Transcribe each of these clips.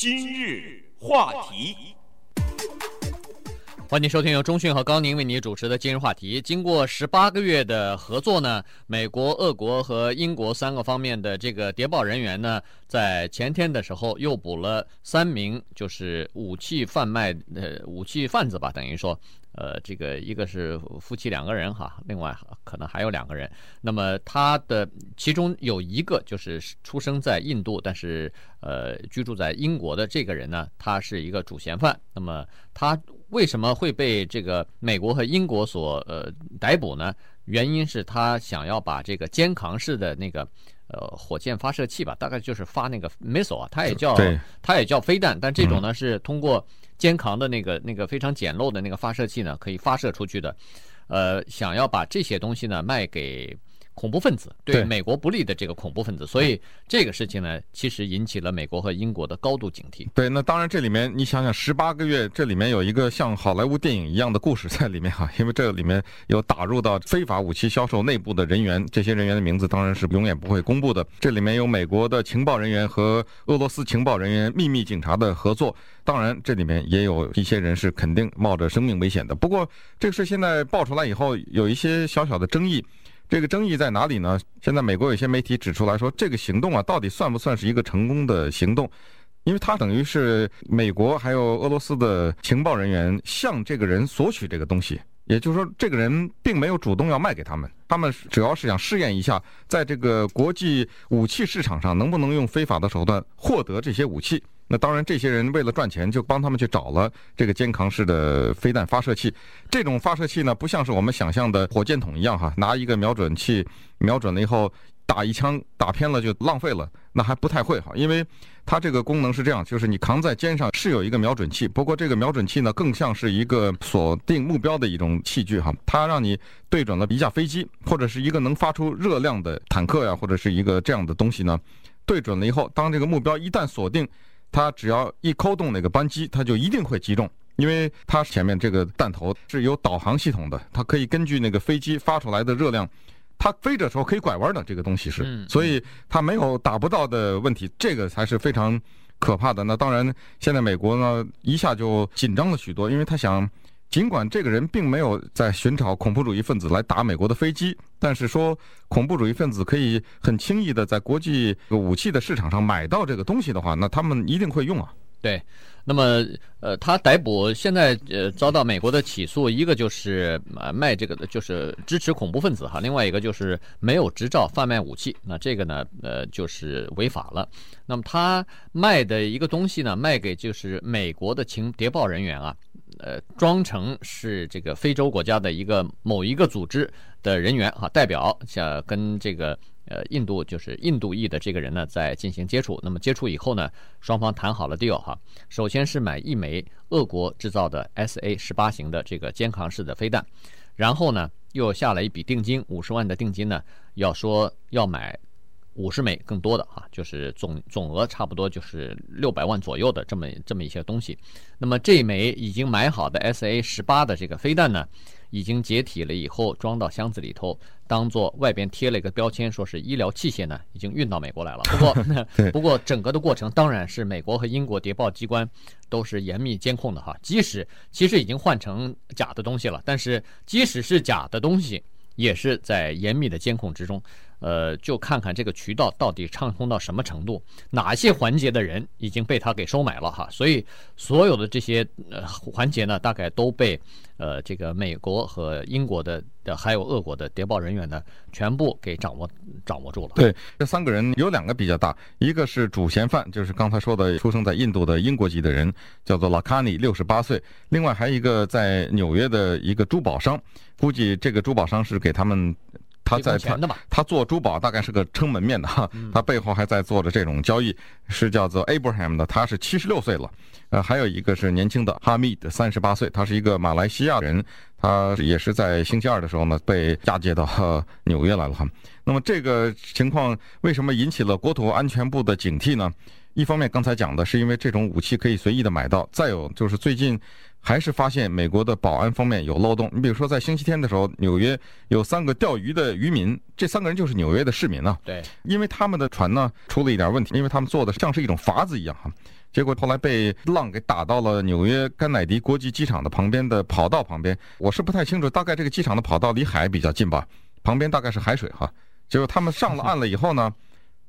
今日话题。欢迎收听由中讯和高宁为你主持的今日话题。经过十八个月的合作呢，美国、俄国和英国三个方面的这个谍报人员呢，在前天的时候又补了三名，就是武器贩卖呃武器贩子吧，等于说，呃，这个一个是夫妻两个人哈，另外可能还有两个人。那么他的其中有一个就是出生在印度，但是呃居住在英国的这个人呢，他是一个主嫌犯。那么他。为什么会被这个美国和英国所呃逮捕呢？原因是他想要把这个肩扛式的那个呃火箭发射器吧，大概就是发那个 missile 啊，它也叫它也叫飞弹，但这种呢是通过肩扛的那个那个非常简陋的那个发射器呢，可以发射出去的。呃，想要把这些东西呢卖给。恐怖分子对美国不利的这个恐怖分子，所以这个事情呢，其实引起了美国和英国的高度警惕。对，那当然这里面你想想，十八个月，这里面有一个像好莱坞电影一样的故事在里面哈，因为这里面有打入到非法武器销售内部的人员，这些人员的名字当然是永远不会公布的。这里面有美国的情报人员和俄罗斯情报人员秘密警察的合作，当然这里面也有一些人是肯定冒着生命危险的。不过这个事现在爆出来以后，有一些小小的争议。这个争议在哪里呢？现在美国有些媒体指出来说，这个行动啊，到底算不算是一个成功的行动？因为它等于是美国还有俄罗斯的情报人员向这个人索取这个东西，也就是说，这个人并没有主动要卖给他们，他们主要是想试验一下，在这个国际武器市场上能不能用非法的手段获得这些武器。那当然，这些人为了赚钱，就帮他们去找了这个肩扛式的飞弹发射器。这种发射器呢，不像是我们想象的火箭筒一样哈，拿一个瞄准器瞄准了以后打一枪，打偏了就浪费了，那还不太会哈。因为它这个功能是这样，就是你扛在肩上是有一个瞄准器，不过这个瞄准器呢，更像是一个锁定目标的一种器具哈。它让你对准了一架飞机，或者是一个能发出热量的坦克呀，或者是一个这样的东西呢，对准了以后，当这个目标一旦锁定。它只要一扣动那个扳机，它就一定会击中，因为它前面这个弹头是有导航系统的，它可以根据那个飞机发出来的热量，它飞着时候可以拐弯的，这个东西是，所以它没有打不到的问题，这个才是非常可怕的。那当然，现在美国呢一下就紧张了许多，因为他想。尽管这个人并没有在寻找恐怖主义分子来打美国的飞机，但是说恐怖主义分子可以很轻易的在国际武器的市场上买到这个东西的话，那他们一定会用啊。对，那么呃，他逮捕现在呃遭到美国的起诉，一个就是呃卖这个的就是支持恐怖分子哈，另外一个就是没有执照贩卖武器，那这个呢呃就是违法了。那么他卖的一个东西呢，卖给就是美国的情谍报人员啊。呃，装成是这个非洲国家的一个某一个组织的人员哈，代表想跟这个呃印度就是印度裔的这个人呢在进行接触。那么接触以后呢，双方谈好了 deal 哈，首先是买一枚俄国制造的 SA 十八型的这个肩扛式的飞弹，然后呢又下了一笔定金五十万的定金呢，要说要买。五十枚更多的哈，就是总总额差不多就是六百万左右的这么这么一些东西。那么这枚已经买好的 SA 十八的这个飞弹呢，已经解体了以后装到箱子里头，当做外边贴了一个标签，说是医疗器械呢，已经运到美国来了。不过 不过整个的过程当然是美国和英国谍报机关都是严密监控的哈。即使其实已经换成假的东西了，但是即使是假的东西，也是在严密的监控之中。呃，就看看这个渠道到底畅通到什么程度，哪些环节的人已经被他给收买了哈，所以所有的这些呃环节呢，大概都被呃这个美国和英国的的还有俄国的谍报人员呢，全部给掌握掌握住了。对，这三个人有两个比较大，一个是主嫌犯，就是刚才说的出生在印度的英国籍的人，叫做拉卡尼，六十八岁，另外还有一个在纽约的一个珠宝商，估计这个珠宝商是给他们。他在他他做珠宝大概是个撑门面的哈，他背后还在做着这种交易，是叫做 Abraham 的，他是七十六岁了，呃，还有一个是年轻的哈密的，三十八岁，他是一个马来西亚人，他也是在星期二的时候呢被嫁接到纽约来了哈。那么这个情况为什么引起了国土安全部的警惕呢？一方面刚才讲的是因为这种武器可以随意的买到，再有就是最近。还是发现美国的保安方面有漏洞。你比如说，在星期天的时候，纽约有三个钓鱼的渔民，这三个人就是纽约的市民啊。对，因为他们的船呢出了一点问题，因为他们做的像是一种筏子一样哈，结果后来被浪给打到了纽约甘乃迪国际机场的旁边的跑道旁边。我是不太清楚，大概这个机场的跑道离海比较近吧，旁边大概是海水哈。结果他们上了岸了以后呢，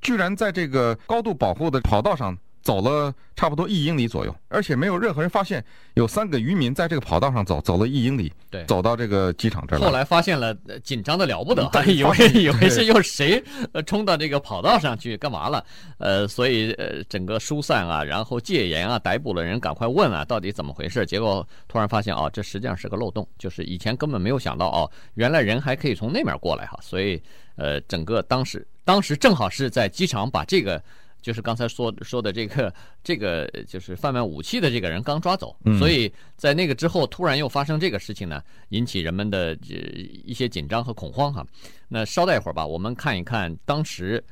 居然在这个高度保护的跑道上。走了差不多一英里左右，而且没有任何人发现有三个渔民在这个跑道上走，走了一英里，对，走到这个机场这儿。后来发现了，紧张的了不得，还以为 以为是又谁呃冲到这个跑道上去干嘛了？呃，所以呃整个疏散啊，然后戒严啊，逮捕了人，赶快问啊，到底怎么回事？结果突然发现哦，这实际上是个漏洞，就是以前根本没有想到哦，原来人还可以从那边过来哈。所以呃，整个当时当时正好是在机场把这个。就是刚才说说的这个，这个就是贩卖武器的这个人刚抓走，所以在那个之后突然又发生这个事情呢，引起人们的一些紧张和恐慌哈。那稍待一会儿吧，我们看一看当时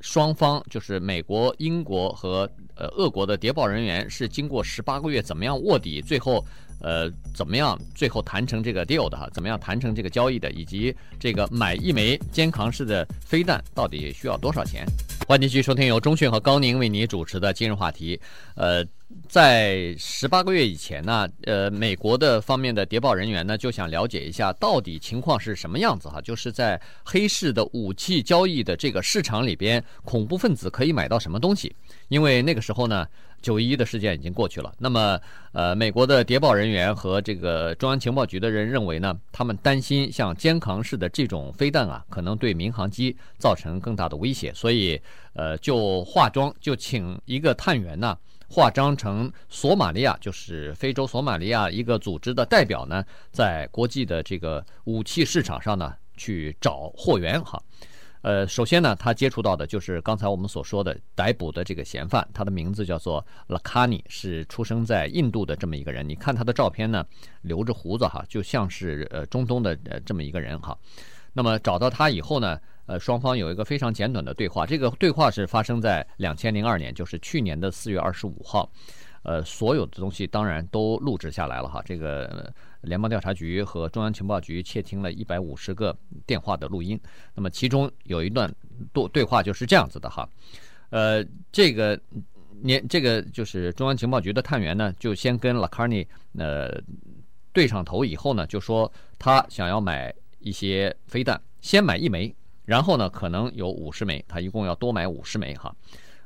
双方就是美国、英国和呃俄国的谍报人员是经过十八个月怎么样卧底，最后。呃，怎么样？最后谈成这个 deal 的哈？怎么样谈成这个交易的？以及这个买一枚肩扛式的飞弹到底需要多少钱？欢迎继续收听由中讯和高宁为你主持的今日话题。呃，在十八个月以前呢，呃，美国的方面的谍报人员呢就想了解一下到底情况是什么样子哈？就是在黑市的武器交易的这个市场里边，恐怖分子可以买到什么东西？因为那个时候呢。九一一的事件已经过去了，那么，呃，美国的谍报人员和这个中央情报局的人认为呢，他们担心像肩扛式的这种飞弹啊，可能对民航机造成更大的威胁，所以，呃，就化妆，就请一个探员呢，化妆成索马利亚，就是非洲索马利亚一个组织的代表呢，在国际的这个武器市场上呢，去找货源哈。呃，首先呢，他接触到的就是刚才我们所说的逮捕的这个嫌犯，他的名字叫做拉卡尼，是出生在印度的这么一个人。你看他的照片呢，留着胡子哈，就像是呃中东的呃这么一个人哈。那么找到他以后呢，呃，双方有一个非常简短的对话。这个对话是发生在两千零二年，就是去年的四月二十五号。呃，所有的东西当然都录制下来了哈。这个联邦调查局和中央情报局窃听了一百五十个电话的录音，那么其中有一段对对话就是这样子的哈。呃，这个年这个就是中央情报局的探员呢，就先跟拉卡尼呃对上头以后呢，就说他想要买一些飞弹，先买一枚，然后呢可能有五十枚，他一共要多买五十枚哈。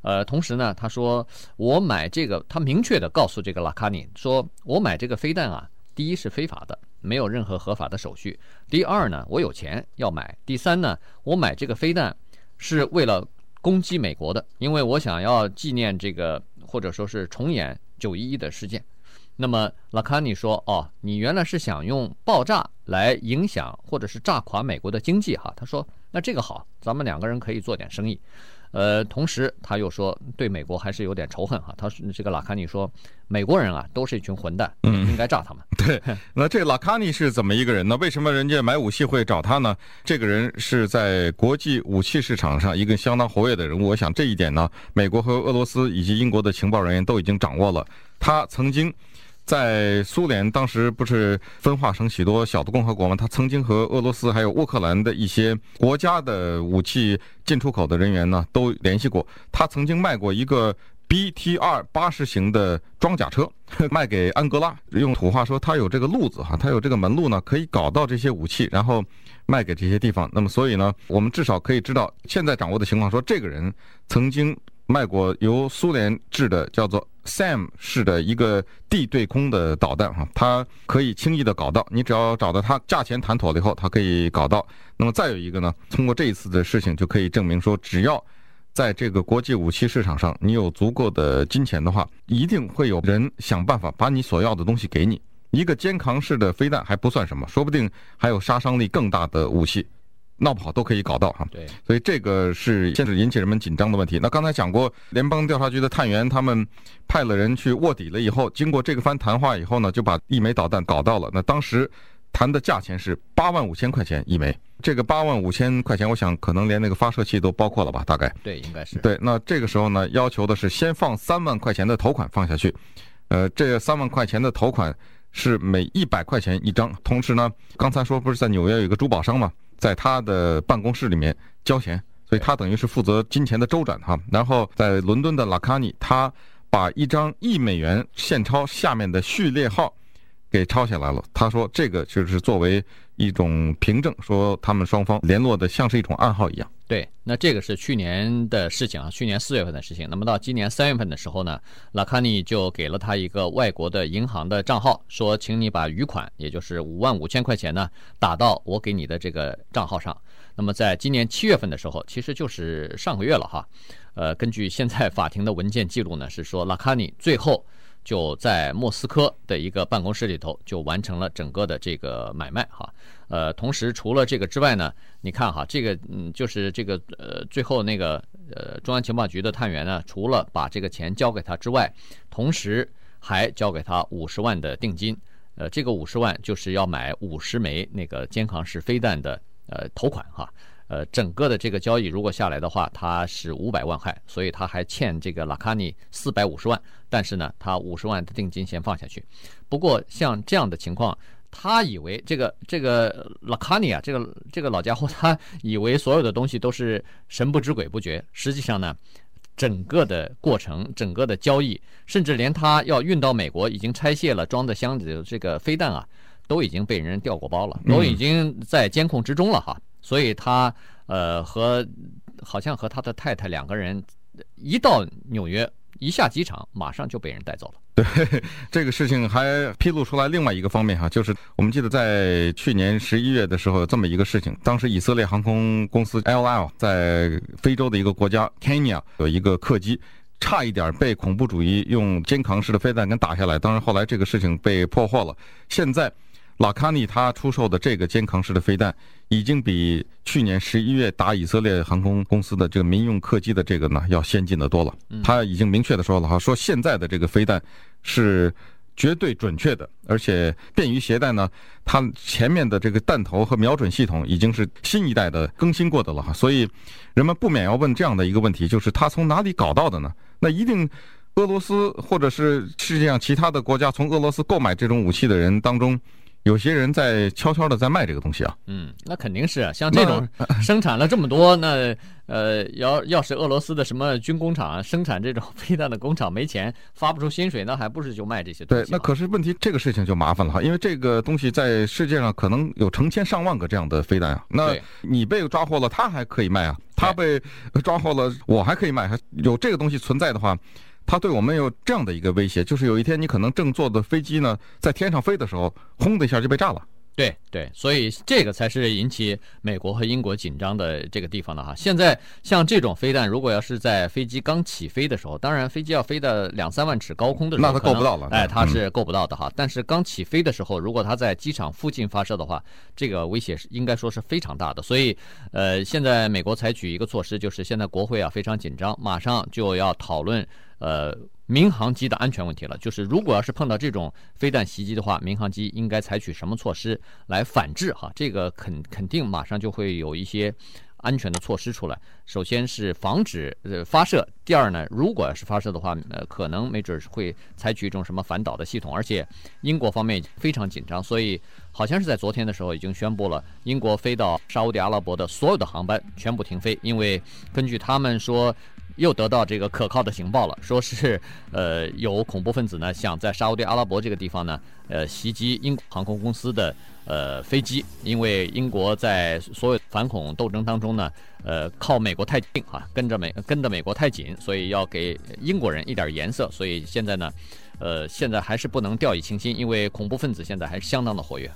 呃，同时呢，他说我买这个，他明确的告诉这个拉卡尼说，我买这个飞弹啊，第一是非法的，没有任何合法的手续；第二呢，我有钱要买；第三呢，我买这个飞弹是为了攻击美国的，因为我想要纪念这个，或者说是重演九一一的事件。那么拉卡尼说，哦，你原来是想用爆炸来影响或者是炸垮美国的经济哈？他说，那这个好，咱们两个人可以做点生意。呃，同时他又说，对美国还是有点仇恨哈。他说这个拉卡尼说，美国人啊都是一群混蛋，嗯，应该炸他们。对，那这拉卡尼是怎么一个人呢？为什么人家买武器会找他呢？这个人是在国际武器市场上一个相当活跃的人物。我想这一点呢，美国和俄罗斯以及英国的情报人员都已经掌握了。他曾经。在苏联当时不是分化成许多小的共和国吗？他曾经和俄罗斯还有乌克兰的一些国家的武器进出口的人员呢都联系过。他曾经卖过一个 BTR 八十型的装甲车，卖给安哥拉。用土话说，他有这个路子哈，他有这个门路呢，可以搞到这些武器，然后卖给这些地方。那么，所以呢，我们至少可以知道现在掌握的情况，说这个人曾经。卖过由苏联制的叫做 SAM 式的一个地对空的导弹哈，它可以轻易的搞到，你只要找到它，价钱谈妥了以后，它可以搞到。那么再有一个呢，通过这一次的事情就可以证明说，只要在这个国际武器市场上，你有足够的金钱的话，一定会有人想办法把你所要的东西给你。一个肩扛式的飞弹还不算什么，说不定还有杀伤力更大的武器。闹不好都可以搞到哈，对，所以这个是现在引起人们紧张的问题。那刚才讲过，联邦调查局的探员他们派了人去卧底了以后，经过这个番谈话以后呢，就把一枚导弹搞到了。那当时谈的价钱是八万五千块钱一枚，这个八万五千块钱，我想可能连那个发射器都包括了吧？大概对，应该是对。那这个时候呢，要求的是先放三万块钱的头款放下去，呃，这三万块钱的头款是每一百块钱一张。同时呢，刚才说不是在纽约有一个珠宝商吗？在他的办公室里面交钱，所以他等于是负责金钱的周转哈。然后在伦敦的拉卡尼，他把一张一美元现钞下面的序列号给抄下来了。他说这个就是作为一种凭证，说他们双方联络的像是一种暗号一样。对，那这个是去年的事情啊，去年四月份的事情。那么到今年三月份的时候呢，拉卡尼就给了他一个外国的银行的账号，说，请你把余款，也就是五万五千块钱呢，打到我给你的这个账号上。那么在今年七月份的时候，其实就是上个月了哈。呃，根据现在法庭的文件记录呢，是说拉卡尼最后就在莫斯科的一个办公室里头就完成了整个的这个买卖哈。呃，同时除了这个之外呢，你看哈，这个嗯，就是这个呃，最后那个呃，中央情报局的探员呢，除了把这个钱交给他之外，同时还交给他五十万的定金。呃，这个五十万就是要买五十枚那个肩扛式飞弹的呃头款哈。呃，整个的这个交易如果下来的话，他是五百万块，所以他还欠这个拉卡尼四百五十万。但是呢，他五十万的定金先放下去。不过像这样的情况。他以为这个这个拉卡尼啊，这个这个老家伙，他以为所有的东西都是神不知鬼不觉。实际上呢，整个的过程，整个的交易，甚至连他要运到美国已经拆卸了装的箱子里的这个飞弹啊，都已经被人调过包了，都已经在监控之中了哈。所以他呃和好像和他的太太两个人一到纽约。一下机场，马上就被人带走了。对，这个事情还披露出来另外一个方面哈，就是我们记得在去年十一月的时候有这么一个事情，当时以色列航空公司 L L 在非洲的一个国家 Kenya 有一个客机，差一点被恐怖主义用肩扛式的飞弹给打下来，当然后来这个事情被破获了。现在。拉卡尼他出售的这个肩扛式的飞弹，已经比去年十一月打以色列航空公司的这个民用客机的这个呢要先进的多了。他已经明确的说了哈，说现在的这个飞弹是绝对准确的，而且便于携带呢。它前面的这个弹头和瞄准系统已经是新一代的更新过的了哈。所以人们不免要问这样的一个问题，就是他从哪里搞到的呢？那一定俄罗斯或者是世界上其他的国家从俄罗斯购买这种武器的人当中。有些人在悄悄的在卖这个东西啊，嗯，那肯定是啊，像这种 生产了这么多，那呃，要要是俄罗斯的什么军工厂生产这种飞弹的工厂没钱发不出薪水，那还不是就卖这些东西？对，那可是问题，这个事情就麻烦了哈，因为这个东西在世界上可能有成千上万个这样的飞弹啊，那你被抓获了，他还可以卖啊，他被抓获了，我还可以卖，还有这个东西存在的话。他对我们有这样的一个威胁，就是有一天你可能正坐的飞机呢，在天上飞的时候，轰的一下就被炸了。对对，所以这个才是引起美国和英国紧张的这个地方的哈。现在像这种飞弹，如果要是在飞机刚起飞的时候，当然飞机要飞到两三万尺高空的时候，那它够不到了。哎，它是够不到的哈。但是刚起飞的时候，如果它在机场附近发射的话，这个威胁是应该说是非常大的。所以，呃，现在美国采取一个措施，就是现在国会啊非常紧张，马上就要讨论呃。民航机的安全问题了，就是如果要是碰到这种飞弹袭击的话，民航机应该采取什么措施来反制？哈，这个肯肯定马上就会有一些安全的措施出来。首先是防止呃发射，第二呢，如果要是发射的话，呃，可能没准会采取一种什么反导的系统。而且英国方面非常紧张，所以好像是在昨天的时候已经宣布了，英国飞到沙乌地阿拉伯的所有的航班全部停飞，因为根据他们说。又得到这个可靠的情报了，说是呃有恐怖分子呢想在沙乌地阿拉伯这个地方呢呃袭击英国航空公司的呃飞机，因为英国在所有反恐斗争当中呢呃靠美国太近哈，跟着美跟着美国太紧，所以要给英国人一点颜色，所以现在呢呃现在还是不能掉以轻心，因为恐怖分子现在还是相当的活跃。